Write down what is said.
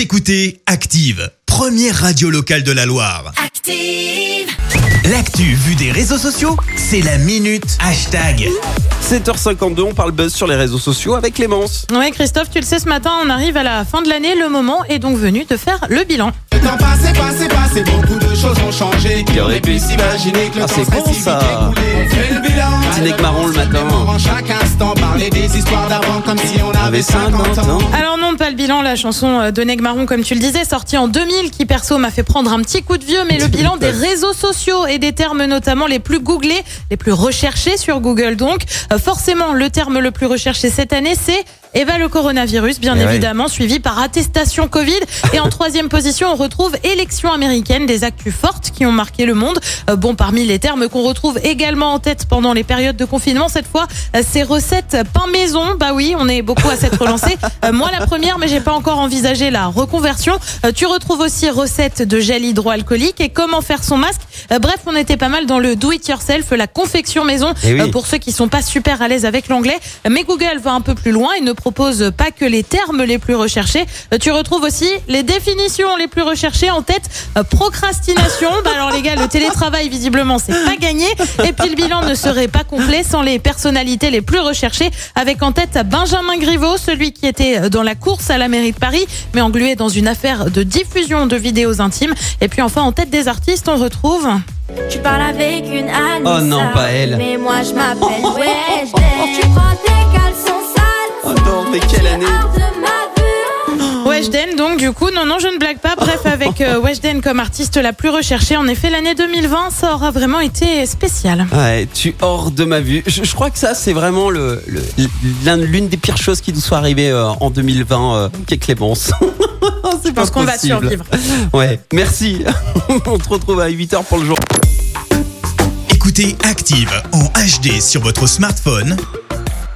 Vous écoutez Active, première radio locale de la Loire. Active. L'actu vue des réseaux sociaux, c'est la minute hashtag. 7h52, on parle buzz sur les réseaux sociaux avec Clémence. Oui, Christophe, tu le sais, ce matin, on arrive à la fin de l'année. Le moment est donc venu de faire le bilan. Le temps passé, passé, passé, beaucoup de choses ont changé. Qui aurait pu s'imaginer que le Ah, temps c'est serait bon, si ça. le marron matin. En chaque instant, parler des histoires d'avant comme si on avait 50 ans. Alors bilan, la chanson euh, de Neg Marron, comme tu le disais, sortie en 2000, qui perso m'a fait prendre un petit coup de vieux, mais le bilan des réseaux sociaux et des termes notamment les plus googlés, les plus recherchés sur Google donc. Euh, forcément, le terme le plus recherché cette année, c'est eh ben, le coronavirus, bien Eh ouais. évidemment, suivi par attestation Covid. Et en troisième position, on retrouve élection américaine, des actus fortes qui ont marqué le monde. Euh, bon, parmi les termes qu'on retrouve également en tête pendant les périodes de confinement, cette fois, euh, ces recettes pain maison. Bah oui, on est beaucoup à s'être relancé. Euh, moi, la première, mais j'ai pas encore envisagé la reconversion. Tu retrouves aussi recettes de gel hydroalcoolique et comment faire son masque. Bref, on était pas mal dans le do it yourself, la confection maison, Eh oui. pour ceux qui sont pas super à l'aise avec l'anglais. Mais Google va un peu plus loin et ne propose pas que les termes les plus recherchés. Euh, Tu retrouves aussi les définitions les plus recherchées en tête. euh, procrastination. Bah alors les gars, le télétravail visiblement c'est pas gagné. Et puis le bilan ne serait pas complet sans les personnalités les plus recherchées. Avec en tête Benjamin Griveaux, celui qui était dans la course à la mairie de Paris, mais englué dans une affaire de diffusion de vidéos intimes. Et puis enfin en tête des artistes, on retrouve. Tu parles avec une Anissa. Oh non, pas elle. Mais moi je m'appelle. Tu prends tes Oh non, mais quelle année. Weshden, donc du coup, non, non, je ne blague pas. Bref, avec euh, Weshden comme artiste la plus recherchée, en effet, l'année 2020, ça aura vraiment été spécial. Ouais, tu hors de ma vue. Je, je crois que ça, c'est vraiment le, le- l'un- l'une des pires choses qui nous soit arrivée euh, en 2020, euh, qu'est Clémence. c'est Je pense qu'on va survivre. Ouais, merci. On te retrouve à 8h pour le jour. Écoutez Active en HD sur votre smartphone,